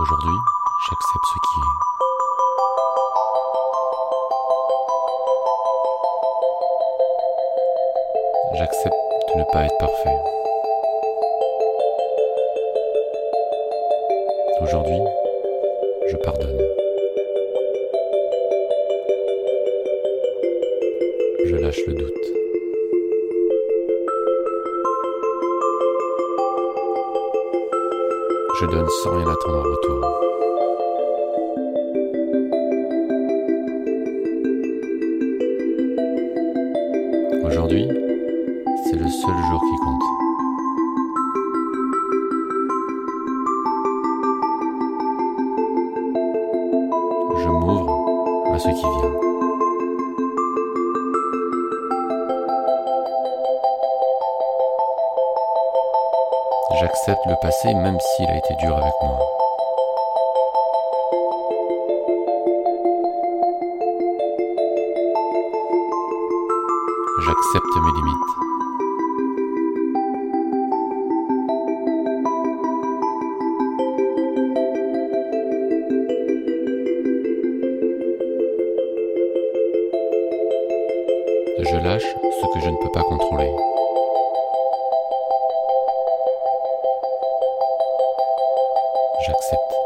Aujourd'hui, j'accepte ce qui est. J'accepte de ne pas être parfait. Aujourd'hui, je pardonne. Je lâche le doute. Je donne sans rien attendre en retour. Aujourd'hui, c'est le seul jour qui compte. Je m'ouvre à ce qui vient. J'accepte le passé même s'il a été dur avec moi. J'accepte mes limites. Je lâche ce que je ne peux pas contrôler. j'accepte.